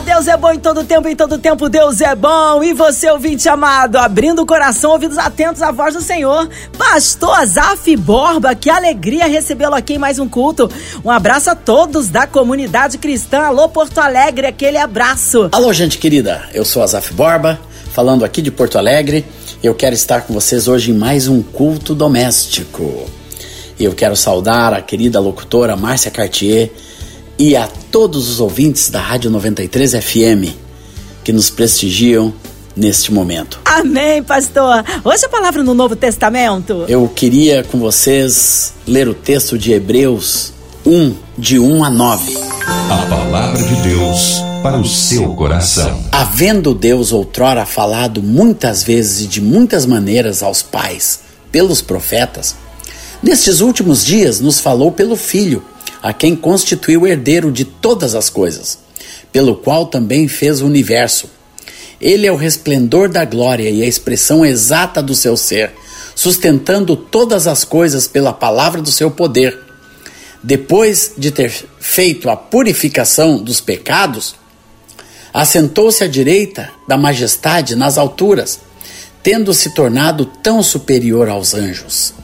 Deus é bom em todo tempo, em todo tempo Deus é bom. E você, ouvinte amado, abrindo o coração, ouvidos atentos à voz do Senhor. Pastor Azaf Borba, que alegria recebê-lo aqui em mais um culto. Um abraço a todos da comunidade cristã. Alô, Porto Alegre, aquele abraço. Alô, gente querida, eu sou Azaf Borba, falando aqui de Porto Alegre. Eu quero estar com vocês hoje em mais um culto doméstico. Eu quero saudar a querida locutora Márcia Cartier e a todos os ouvintes da Rádio 93 FM que nos prestigiam neste momento. Amém, pastor. Hoje a palavra no Novo Testamento. Eu queria com vocês ler o texto de Hebreus 1, de 1 a 9. A palavra de Deus para o seu coração. Havendo Deus outrora falado muitas vezes e de muitas maneiras aos pais, pelos profetas, nestes últimos dias nos falou pelo Filho, a quem constituiu herdeiro de todas as coisas, pelo qual também fez o universo. Ele é o resplendor da glória e a expressão exata do seu ser, sustentando todas as coisas pela palavra do seu poder. Depois de ter feito a purificação dos pecados, assentou-se à direita da majestade nas alturas, tendo se tornado tão superior aos anjos.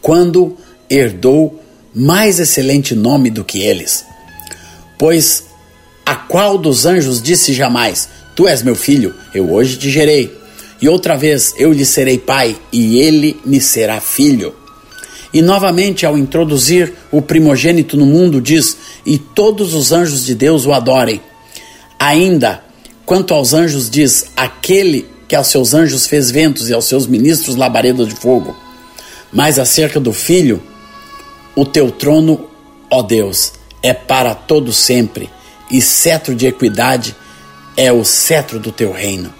Quando herdou mais excelente nome do que eles. Pois a qual dos anjos disse jamais: Tu és meu filho, eu hoje te gerei. E outra vez eu lhe serei pai, e ele me será filho. E novamente, ao introduzir o primogênito no mundo, diz: E todos os anjos de Deus o adorem. Ainda, quanto aos anjos, diz: Aquele que aos seus anjos fez ventos e aos seus ministros labaredas de fogo. Mas acerca do filho, o teu trono, ó Deus, é para todo sempre, e cetro de equidade é o cetro do teu reino.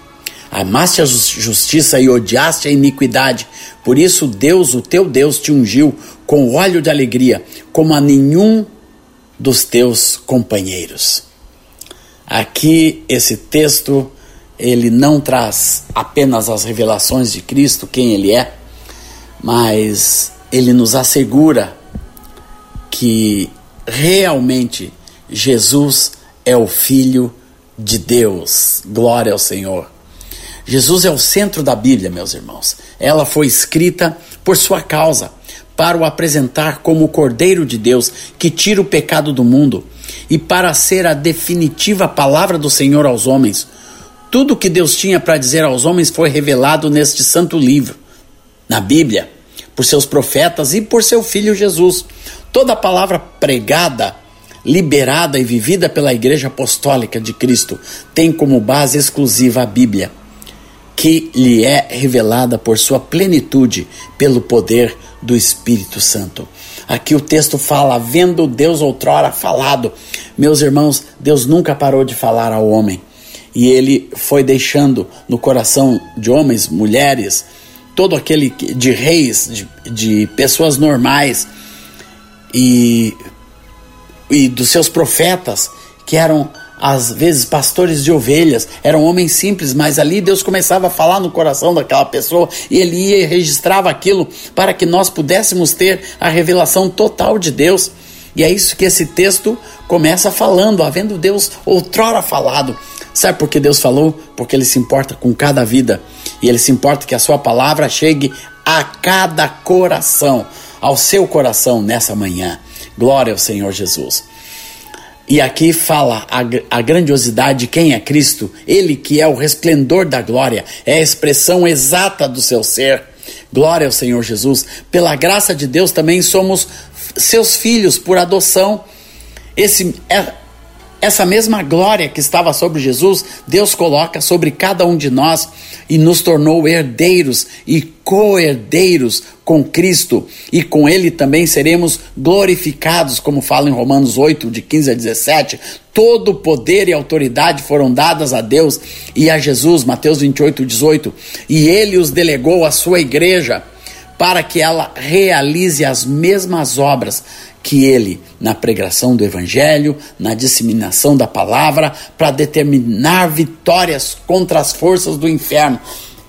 Amaste a justiça e odiaste a iniquidade. Por isso Deus, o teu Deus, te ungiu com óleo de alegria, como a nenhum dos teus companheiros. Aqui esse texto ele não traz apenas as revelações de Cristo, quem ele é, mas ele nos assegura que realmente Jesus é o Filho de Deus. Glória ao Senhor. Jesus é o centro da Bíblia, meus irmãos. Ela foi escrita por sua causa, para o apresentar como o Cordeiro de Deus que tira o pecado do mundo e para ser a definitiva palavra do Senhor aos homens. Tudo o que Deus tinha para dizer aos homens foi revelado neste santo livro, na Bíblia, por seus profetas e por seu filho Jesus. Toda palavra pregada, liberada e vivida pela Igreja Apostólica de Cristo tem como base exclusiva a Bíblia que lhe é revelada por sua plenitude pelo poder do Espírito Santo. Aqui o texto fala, vendo Deus outrora falado. Meus irmãos, Deus nunca parou de falar ao homem. E ele foi deixando no coração de homens, mulheres, todo aquele de reis, de, de pessoas normais e, e dos seus profetas, que eram às vezes pastores de ovelhas, eram homens simples, mas ali Deus começava a falar no coração daquela pessoa e ele ia e registrava aquilo para que nós pudéssemos ter a revelação total de Deus. E é isso que esse texto começa falando, havendo Deus outrora falado. Sabe por que Deus falou? Porque ele se importa com cada vida e ele se importa que a sua palavra chegue a cada coração, ao seu coração nessa manhã. Glória ao Senhor Jesus. E aqui fala a, a, grandiosidade de quem é Cristo, Ele que é o resplendor da glória, é a expressão exata do seu ser. Glória ao Senhor Jesus. Pela graça de Deus também somos seus filhos por adoção. Esse, é, essa mesma glória que estava sobre Jesus, Deus coloca sobre cada um de nós e nos tornou herdeiros e co-herdeiros com Cristo, e com Ele também seremos glorificados, como fala em Romanos 8, de 15 a 17. Todo poder e autoridade foram dadas a Deus e a Jesus, Mateus 28, 18, e Ele os delegou à sua igreja para que ela realize as mesmas obras que ele na pregação do evangelho, na disseminação da palavra, para determinar vitórias contra as forças do inferno.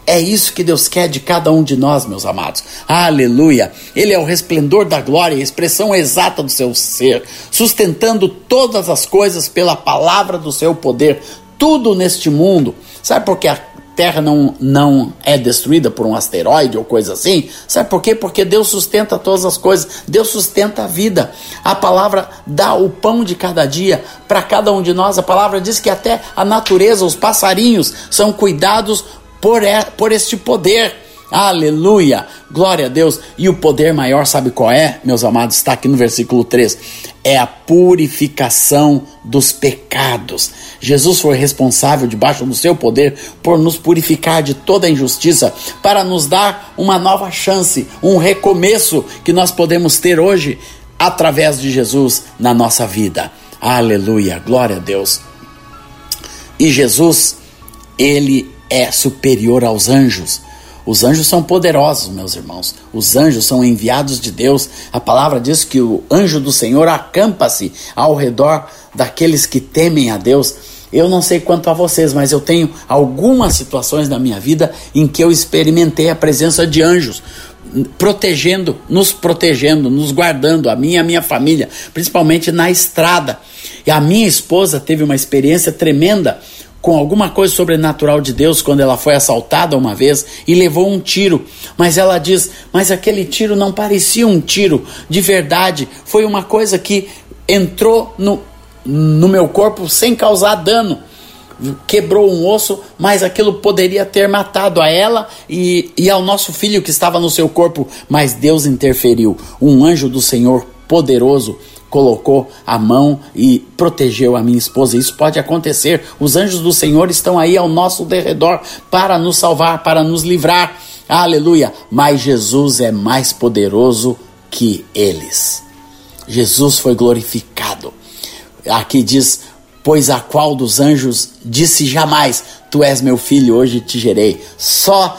É isso que Deus quer de cada um de nós, meus amados. Aleluia! Ele é o resplendor da glória, a expressão exata do seu ser, sustentando todas as coisas pela palavra do seu poder, tudo neste mundo. Sabe por que a Terra não, não é destruída por um asteroide ou coisa assim? Sabe por quê? Porque Deus sustenta todas as coisas, Deus sustenta a vida. A palavra dá o pão de cada dia para cada um de nós. A palavra diz que até a natureza, os passarinhos, são cuidados por, por este poder. Aleluia! Glória a Deus! E o poder maior, sabe qual é, meus amados? Está aqui no versículo 3. É a purificação dos pecados. Jesus foi responsável, debaixo do seu poder, por nos purificar de toda injustiça, para nos dar uma nova chance, um recomeço que nós podemos ter hoje através de Jesus na nossa vida. Aleluia! Glória a Deus! E Jesus, ele é superior aos anjos. Os anjos são poderosos, meus irmãos. Os anjos são enviados de Deus. A palavra diz que o anjo do Senhor acampa-se ao redor daqueles que temem a Deus. Eu não sei quanto a vocês, mas eu tenho algumas situações na minha vida em que eu experimentei a presença de anjos protegendo, nos protegendo, nos guardando, a minha e a minha família, principalmente na estrada. E a minha esposa teve uma experiência tremenda com alguma coisa sobrenatural de Deus quando ela foi assaltada uma vez e levou um tiro. Mas ela diz: Mas aquele tiro não parecia um tiro de verdade, foi uma coisa que entrou no, no meu corpo sem causar dano. Quebrou um osso, mas aquilo poderia ter matado a ela e, e ao nosso filho que estava no seu corpo. Mas Deus interferiu. Um anjo do Senhor poderoso colocou a mão e protegeu a minha esposa. Isso pode acontecer. Os anjos do Senhor estão aí ao nosso derredor para nos salvar, para nos livrar. Aleluia! Mas Jesus é mais poderoso que eles. Jesus foi glorificado. Aqui diz: Pois a qual dos anjos disse jamais: Tu és meu filho, hoje te gerei. Só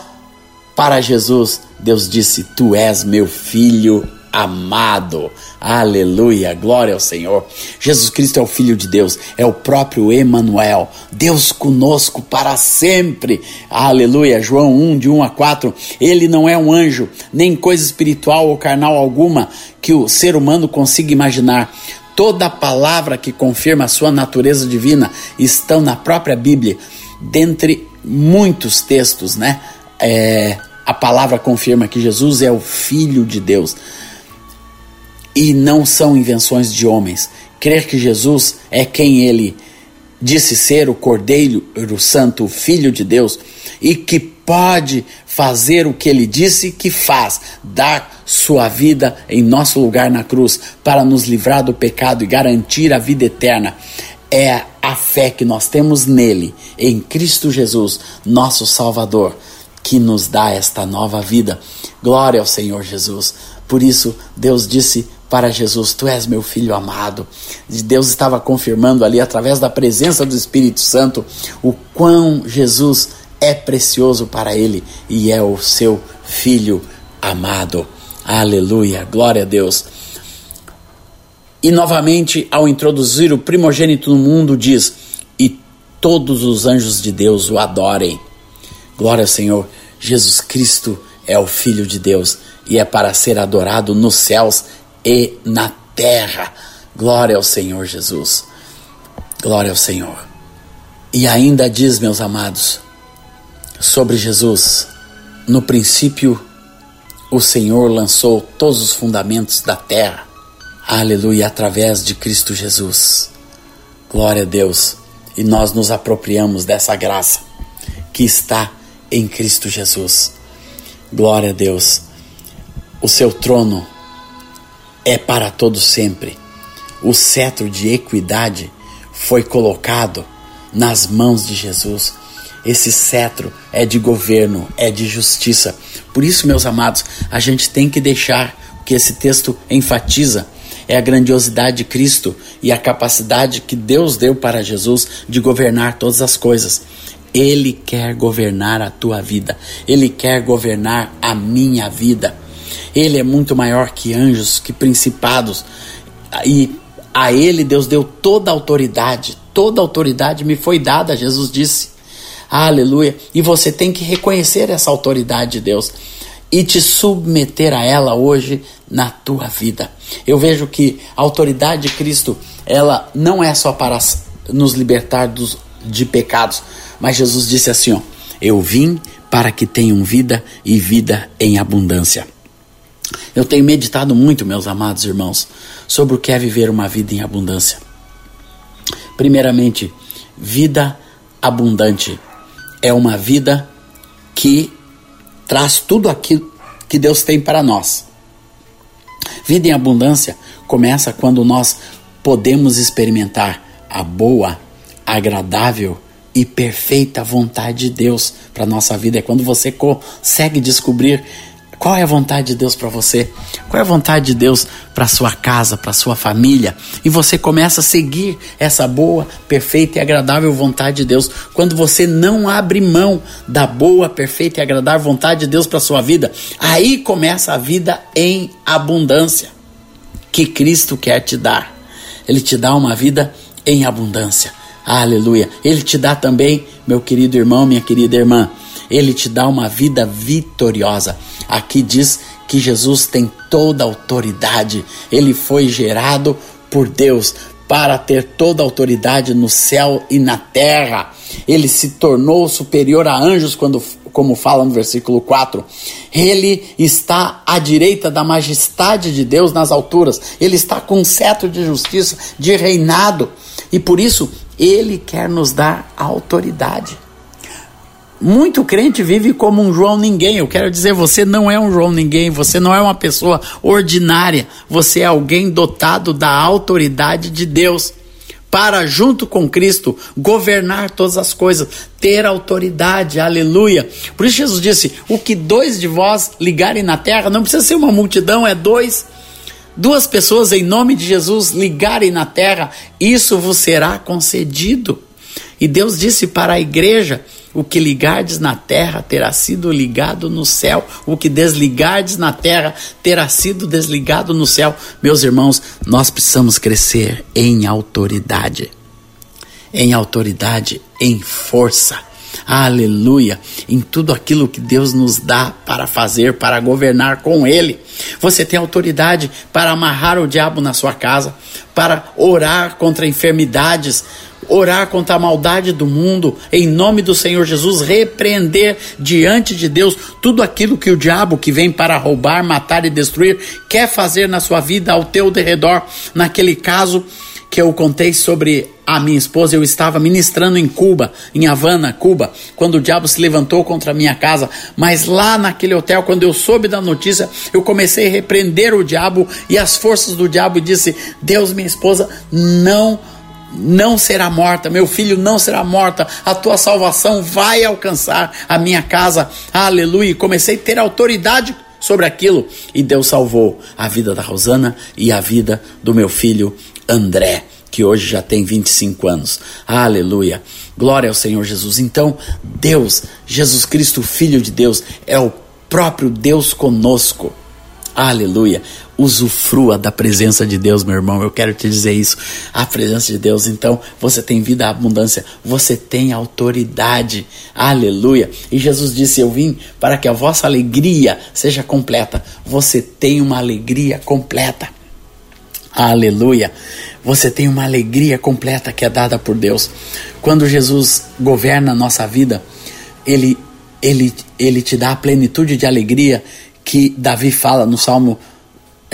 para Jesus, Deus disse: Tu és meu filho amado. Aleluia, glória ao Senhor. Jesus Cristo é o Filho de Deus, é o próprio Emanuel, Deus conosco para sempre. Aleluia, João 1, de 1 a 4. Ele não é um anjo, nem coisa espiritual ou carnal alguma que o ser humano consiga imaginar. Toda palavra que confirma a sua natureza divina estão na própria Bíblia, dentre muitos textos, né? É, a palavra confirma que Jesus é o Filho de Deus e não são invenções de homens. Crer que Jesus é quem ele disse ser, o Cordeiro o Santo, o Filho de Deus, e que pode fazer o que ele disse que faz, dar sua vida em nosso lugar na cruz para nos livrar do pecado e garantir a vida eterna. É a fé que nós temos nele, em Cristo Jesus, nosso Salvador, que nos dá esta nova vida. Glória ao Senhor Jesus. Por isso, Deus disse para Jesus: Tu és meu filho amado. Deus estava confirmando ali, através da presença do Espírito Santo, o quão Jesus é precioso para ele e é o seu filho amado. Aleluia, glória a Deus. E novamente, ao introduzir o primogênito no mundo, diz: E todos os anjos de Deus o adorem. Glória ao Senhor. Jesus Cristo é o Filho de Deus e é para ser adorado nos céus e na terra. Glória ao Senhor Jesus. Glória ao Senhor. E ainda diz, meus amados, sobre Jesus: no princípio, o Senhor lançou todos os fundamentos da terra. Aleluia, através de Cristo Jesus. Glória a Deus. E nós nos apropriamos dessa graça que está em Cristo Jesus. Glória a Deus. O seu trono é para todo sempre. O cetro de equidade foi colocado nas mãos de Jesus. Esse cetro é de governo, é de justiça. Por isso, meus amados, a gente tem que deixar o que esse texto enfatiza é a grandiosidade de Cristo e a capacidade que Deus deu para Jesus de governar todas as coisas. Ele quer governar a tua vida, ele quer governar a minha vida. Ele é muito maior que anjos, que principados. E a ele Deus deu toda a autoridade, toda a autoridade me foi dada, Jesus disse. Aleluia. E você tem que reconhecer essa autoridade de Deus e te submeter a ela hoje na tua vida. Eu vejo que a autoridade de Cristo, ela não é só para nos libertar dos, de pecados, mas Jesus disse assim, ó: Eu vim para que tenham vida e vida em abundância. Eu tenho meditado muito, meus amados irmãos, sobre o que é viver uma vida em abundância. Primeiramente, vida abundante é uma vida que traz tudo aquilo que Deus tem para nós. Vida em abundância começa quando nós podemos experimentar a boa, agradável e perfeita vontade de Deus para nossa vida. É quando você consegue descobrir qual é a vontade de Deus para você? Qual é a vontade de Deus para sua casa, para sua família? E você começa a seguir essa boa, perfeita e agradável vontade de Deus. Quando você não abre mão da boa, perfeita e agradável vontade de Deus para sua vida, aí começa a vida em abundância que Cristo quer te dar. Ele te dá uma vida em abundância. Aleluia. Ele te dá também, meu querido irmão, minha querida irmã, ele te dá uma vida vitoriosa. Aqui diz que Jesus tem toda a autoridade, ele foi gerado por Deus para ter toda a autoridade no céu e na terra. Ele se tornou superior a anjos quando como fala no versículo 4. Ele está à direita da majestade de Deus nas alturas. Ele está com um cetro de justiça, de reinado, e por isso ele quer nos dar autoridade. Muito crente vive como um João Ninguém. Eu quero dizer, você não é um João Ninguém, você não é uma pessoa ordinária, você é alguém dotado da autoridade de Deus para, junto com Cristo, governar todas as coisas, ter autoridade, aleluia. Por isso Jesus disse: O que dois de vós ligarem na terra, não precisa ser uma multidão, é dois. Duas pessoas em nome de Jesus ligarem na terra, isso vos será concedido. E Deus disse para a igreja: o que ligardes na terra terá sido ligado no céu, o que desligardes na terra terá sido desligado no céu. Meus irmãos, nós precisamos crescer em autoridade. Em autoridade, em força. Aleluia! Em tudo aquilo que Deus nos dá para fazer, para governar com Ele. Você tem autoridade para amarrar o diabo na sua casa, para orar contra enfermidades, orar contra a maldade do mundo, em nome do Senhor Jesus, repreender diante de Deus tudo aquilo que o diabo que vem para roubar, matar e destruir quer fazer na sua vida ao teu derredor. Naquele caso que eu contei sobre a minha esposa, eu estava ministrando em Cuba, em Havana, Cuba, quando o diabo se levantou contra a minha casa. Mas lá naquele hotel, quando eu soube da notícia, eu comecei a repreender o diabo e as forças do diabo e disse: Deus, minha esposa, não não será morta, meu filho não será morta, a tua salvação vai alcançar a minha casa, aleluia. Comecei a ter autoridade sobre aquilo, e Deus salvou a vida da Rosana e a vida do meu filho André, que hoje já tem 25 anos, aleluia. Glória ao Senhor Jesus. Então, Deus, Jesus Cristo, Filho de Deus, é o próprio Deus conosco. Aleluia. Usufrua da presença de Deus, meu irmão. Eu quero te dizer isso. A presença de Deus, então, você tem vida à abundância, você tem autoridade. Aleluia. E Jesus disse: Eu vim para que a vossa alegria seja completa. Você tem uma alegria completa. Aleluia. Você tem uma alegria completa que é dada por Deus. Quando Jesus governa a nossa vida, ele ele ele te dá a plenitude de alegria que Davi fala no Salmo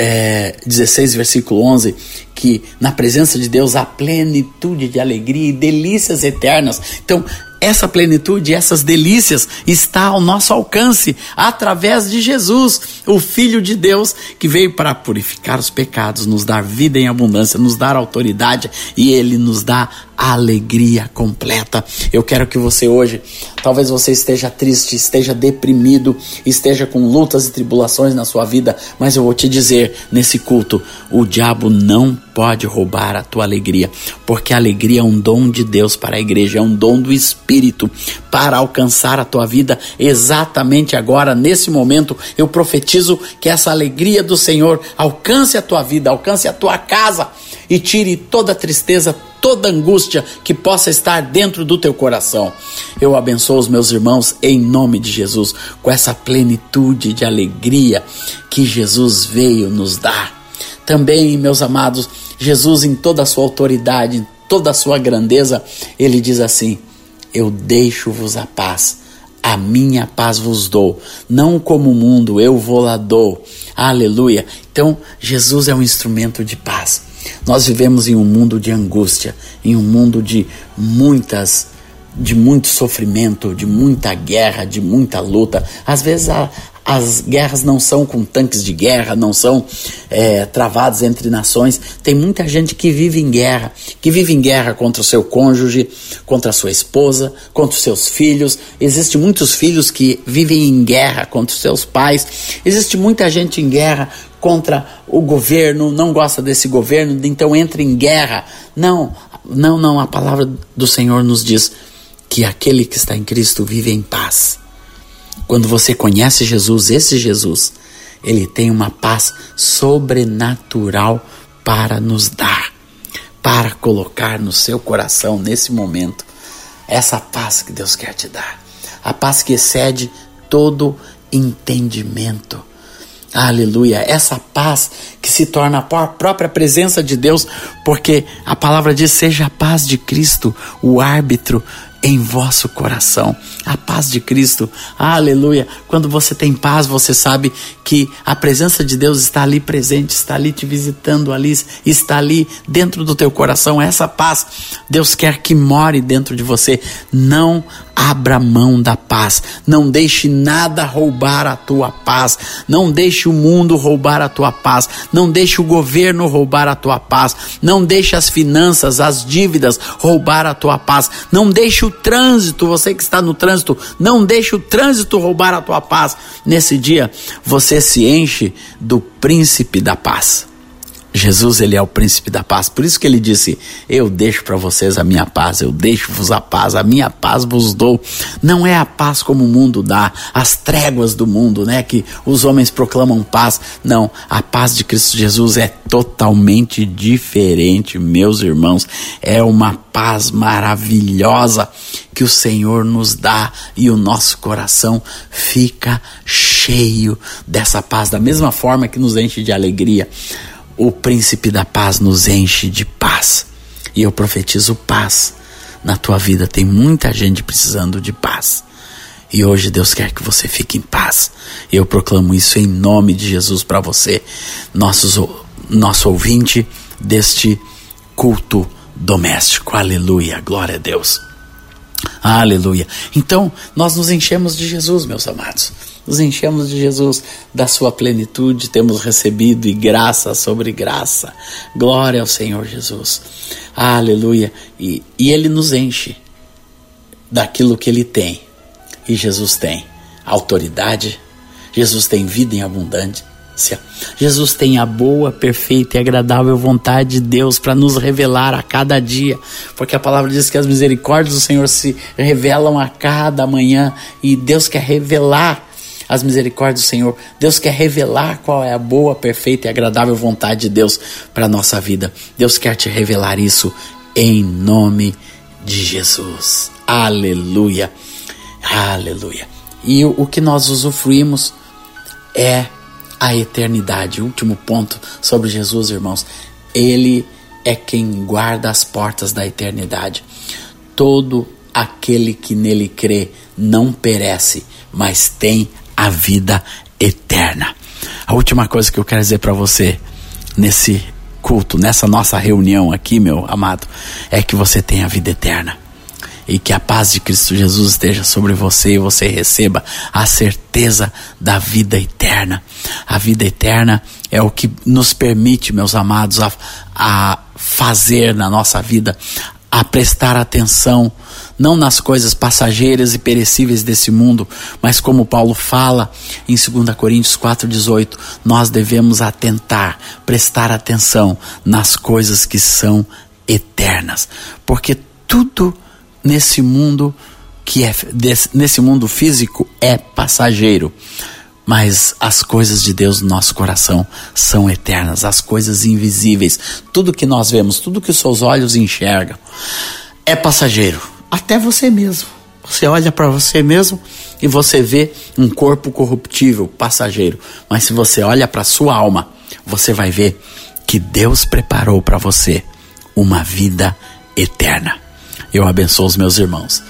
é, 16, versículo 11, que na presença de Deus há plenitude de alegria e delícias eternas. Então, essa plenitude, essas delícias está ao nosso alcance através de Jesus, o Filho de Deus, que veio para purificar os pecados, nos dar vida em abundância, nos dar autoridade e ele nos dá alegria completa. Eu quero que você hoje, talvez você esteja triste, esteja deprimido, esteja com lutas e tribulações na sua vida, mas eu vou te dizer nesse culto: o diabo não pode roubar a tua alegria, porque a alegria é um dom de Deus para a igreja, é um dom do Espírito para alcançar a tua vida exatamente agora, nesse momento. Eu profetizo que essa alegria do Senhor alcance a tua vida, alcance a tua casa e tire toda tristeza, toda angústia que possa estar dentro do teu coração. Eu abençoo os meus irmãos em nome de Jesus, com essa plenitude de alegria que Jesus veio nos dar. Também, meus amados, Jesus, em toda a sua autoridade, em toda a sua grandeza, ele diz assim: Eu deixo-vos a paz, a minha paz vos dou, não como o mundo, eu vou lá dou. Aleluia. Então, Jesus é um instrumento de paz. Nós vivemos em um mundo de angústia, em um mundo de muitas de muito sofrimento, de muita guerra, de muita luta. Às vezes a, as guerras não são com tanques de guerra, não são é, travadas entre nações. Tem muita gente que vive em guerra, que vive em guerra contra o seu cônjuge, contra a sua esposa, contra os seus filhos. Existem muitos filhos que vivem em guerra contra os seus pais. Existe muita gente em guerra contra o governo, não gosta desse governo, então entra em guerra. Não, não, não. A palavra do Senhor nos diz que aquele que está em Cristo vive em paz. Quando você conhece Jesus, esse Jesus, ele tem uma paz sobrenatural para nos dar, para colocar no seu coração nesse momento. Essa paz que Deus quer te dar. A paz que excede todo entendimento. Aleluia. Essa paz que se torna a própria presença de Deus, porque a palavra diz: seja a paz de Cristo, o árbitro em vosso coração. A paz de Cristo, aleluia. Quando você tem paz, você sabe que a presença de Deus está ali presente, está ali te visitando, ali está ali dentro do teu coração. Essa paz, Deus quer que more dentro de você. Não abra mão da paz. Não deixe nada roubar a tua paz. Não deixe o mundo roubar a tua paz. Não deixe o governo roubar a tua paz. Não deixe as finanças, as dívidas roubar a tua paz. Não deixe o trânsito, você que está no trânsito, não deixe o trânsito roubar a tua paz. Nesse dia, você se enche do príncipe da paz. Jesus, ele é o príncipe da paz. Por isso que ele disse: Eu deixo para vocês a minha paz, eu deixo-vos a paz, a minha paz vos dou. Não é a paz como o mundo dá, as tréguas do mundo, né? Que os homens proclamam paz. Não, a paz de Cristo Jesus é totalmente diferente, meus irmãos. É uma paz maravilhosa que o Senhor nos dá e o nosso coração fica cheio dessa paz, da mesma forma que nos enche de alegria o príncipe da paz nos enche de paz. E eu profetizo paz na tua vida. Tem muita gente precisando de paz. E hoje Deus quer que você fique em paz. Eu proclamo isso em nome de Jesus para você, nossos, nosso ouvinte deste culto doméstico. Aleluia, glória a Deus. Aleluia. Então, nós nos enchemos de Jesus, meus amados nos enchemos de Jesus, da sua plenitude, temos recebido e graça sobre graça. Glória ao Senhor Jesus. Aleluia. E, e Ele nos enche daquilo que Ele tem. E Jesus tem autoridade, Jesus tem vida em abundância. Jesus tem a boa, perfeita e agradável vontade de Deus para nos revelar a cada dia, porque a palavra diz que as misericórdias do Senhor se revelam a cada manhã e Deus quer revelar as misericórdias do Senhor. Deus quer revelar qual é a boa, perfeita e agradável vontade de Deus para a nossa vida. Deus quer te revelar isso em nome de Jesus. Aleluia. Aleluia. E o, o que nós usufruímos é a eternidade. Último ponto sobre Jesus, irmãos. Ele é quem guarda as portas da eternidade. Todo aquele que nele crê não perece, mas tem a vida eterna. A última coisa que eu quero dizer para você nesse culto, nessa nossa reunião aqui, meu amado, é que você tem a vida eterna. E que a paz de Cristo Jesus esteja sobre você e você receba a certeza da vida eterna. A vida eterna é o que nos permite, meus amados, a, a fazer na nossa vida a prestar atenção não nas coisas passageiras e perecíveis desse mundo, mas como Paulo fala em 2 Coríntios 4:18, nós devemos atentar, prestar atenção nas coisas que são eternas, porque tudo nesse mundo que é nesse mundo físico é passageiro. Mas as coisas de Deus no nosso coração são eternas, as coisas invisíveis, tudo que nós vemos, tudo que os seus olhos enxergam, é passageiro, até você mesmo. Você olha para você mesmo e você vê um corpo corruptível, passageiro. Mas se você olha para sua alma, você vai ver que Deus preparou para você uma vida eterna. Eu abençoo os meus irmãos.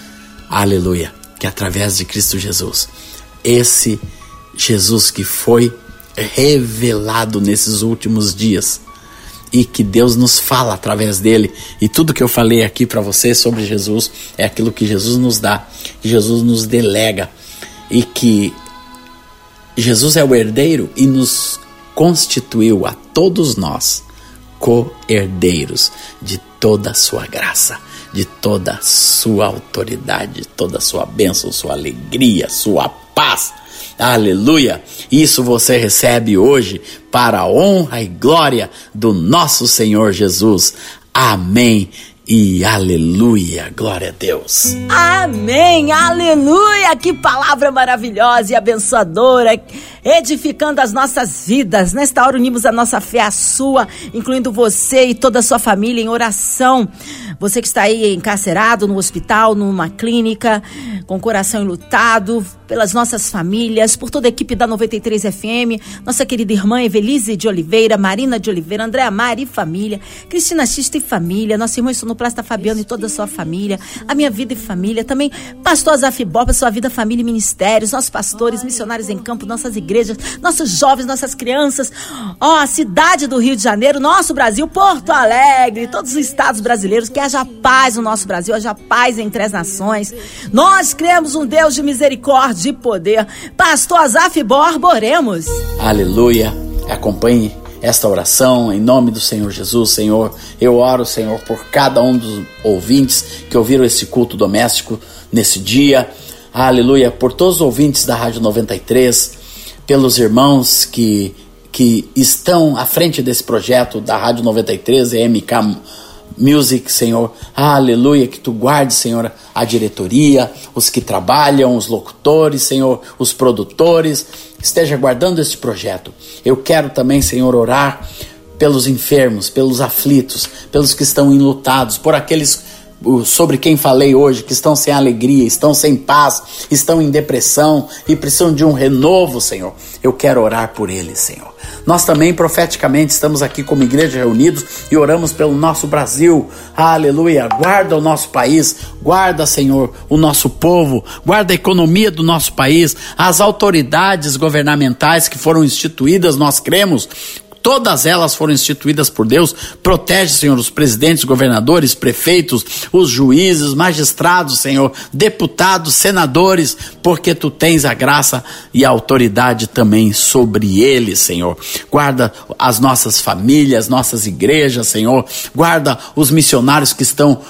Aleluia. Que através de Cristo Jesus, esse Jesus que foi revelado nesses últimos dias, e que Deus nos fala através dele. E tudo que eu falei aqui para você sobre Jesus é aquilo que Jesus nos dá, que Jesus nos delega e que Jesus é o herdeiro e nos constituiu a todos nós co-herdeiros de toda a sua graça, de toda a sua autoridade, toda a sua bênção, sua alegria, sua paz Aleluia! Isso você recebe hoje para a honra e glória do nosso Senhor Jesus. Amém e aleluia, glória a Deus. Amém, aleluia, que palavra maravilhosa e abençoadora, edificando as nossas vidas. Nesta hora unimos a nossa fé à sua, incluindo você e toda a sua família em oração. Você que está aí encarcerado no hospital, numa clínica, com o coração enlutado, pelas nossas famílias, por toda a equipe da 93 FM, nossa querida irmã Evelise de Oliveira, Marina de Oliveira, Andréa Mari e família, Cristina Xista e família, nossa irmã Sonoplasta Fabiano e toda a sua família, a minha vida e família, também pastor Azaf Boba, sua vida, família e ministérios, nossos pastores, missionários em campo, nossas igrejas, nossos jovens, nossas crianças, ó, a cidade do Rio de Janeiro, nosso Brasil, Porto Alegre, todos os estados brasileiros, que haja paz no nosso Brasil, haja paz entre as nações. Nós cremos um Deus de misericórdia e poder. Pastor Azaf Borba, oremos. Aleluia. Acompanhe esta oração em nome do Senhor Jesus, Senhor. Eu oro, Senhor, por cada um dos ouvintes que ouviram esse culto doméstico nesse dia. Aleluia. Por todos os ouvintes da Rádio 93, pelos irmãos que, que estão à frente desse projeto da Rádio 93 e MK Music, Senhor. Aleluia, que tu guarde, Senhor, a diretoria, os que trabalham, os locutores, Senhor, os produtores. Esteja guardando este projeto. Eu quero também, Senhor, orar pelos enfermos, pelos aflitos, pelos que estão enlutados, por aqueles sobre quem falei hoje, que estão sem alegria, estão sem paz, estão em depressão e precisam de um renovo, Senhor. Eu quero orar por eles, Senhor. Nós também profeticamente estamos aqui como igreja reunidos e oramos pelo nosso Brasil. Aleluia. Guarda o nosso país, guarda, Senhor, o nosso povo, guarda a economia do nosso país, as autoridades governamentais que foram instituídas, nós cremos, Todas elas foram instituídas por Deus. Protege, Senhor, os presidentes, governadores, prefeitos, os juízes, magistrados, Senhor, deputados, senadores, porque tu tens a graça e a autoridade também sobre eles, Senhor. Guarda as nossas famílias, nossas igrejas, Senhor. Guarda os missionários que estão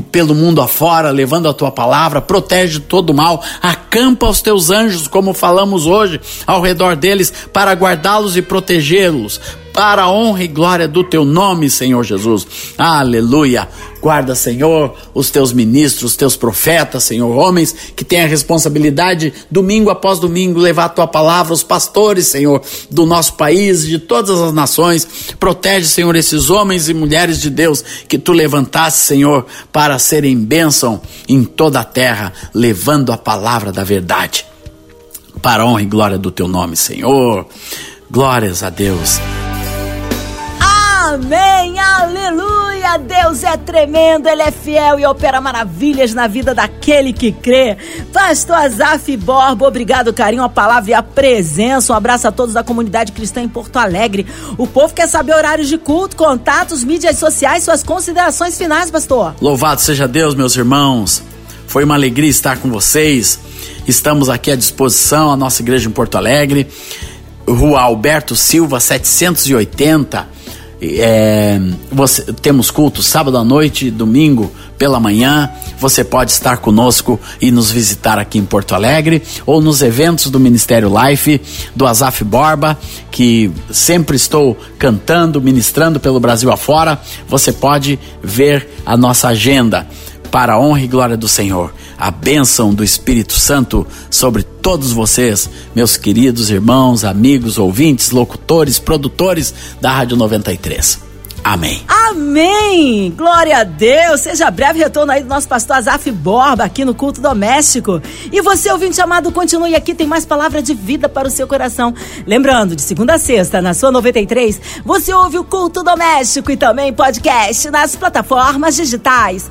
pelo mundo afora, levando a tua palavra, protege todo o mal, acampa os teus anjos, como falamos hoje, ao redor deles, para guardá-los e protegê-los, para a honra e glória do teu nome, Senhor Jesus. Aleluia. Guarda, Senhor, os teus ministros, os teus profetas, Senhor, homens que têm a responsabilidade, domingo após domingo, levar a tua palavra, os pastores, Senhor, do nosso país, de todas as nações. Protege, Senhor, esses homens e mulheres de Deus que tu levantaste, Senhor, para serem bênção em toda a terra, levando a palavra da verdade. Para a honra e glória do teu nome, Senhor. Glórias a Deus. Amém, aleluia! Deus é tremendo, Ele é fiel e opera maravilhas na vida daquele que crê. Pastor Azaf Borba, obrigado, carinho, a palavra e a presença. Um abraço a todos da comunidade cristã em Porto Alegre. O povo quer saber horários de culto, contatos, mídias sociais, suas considerações finais, pastor. Louvado seja Deus, meus irmãos. Foi uma alegria estar com vocês. Estamos aqui à disposição, a nossa igreja em Porto Alegre. Rua Alberto Silva, 780 É, você, temos culto sábado à noite, domingo pela manhã. Você pode estar conosco e nos visitar aqui em Porto Alegre ou nos eventos do Ministério Life, do Azaf Borba, que sempre estou cantando, ministrando pelo Brasil afora. Você pode ver a nossa agenda para a honra e glória do Senhor. A bênção do Espírito Santo sobre todos vocês, meus queridos irmãos, amigos, ouvintes, locutores, produtores da Rádio 93. Amém. Amém! Glória a Deus! Seja breve retorno aí do nosso pastor Azaf Borba aqui no culto doméstico. E você, ouvinte amado, continue aqui, tem mais palavra de vida para o seu coração. Lembrando, de segunda a sexta, na sua 93, você ouve o culto doméstico e também podcast nas plataformas digitais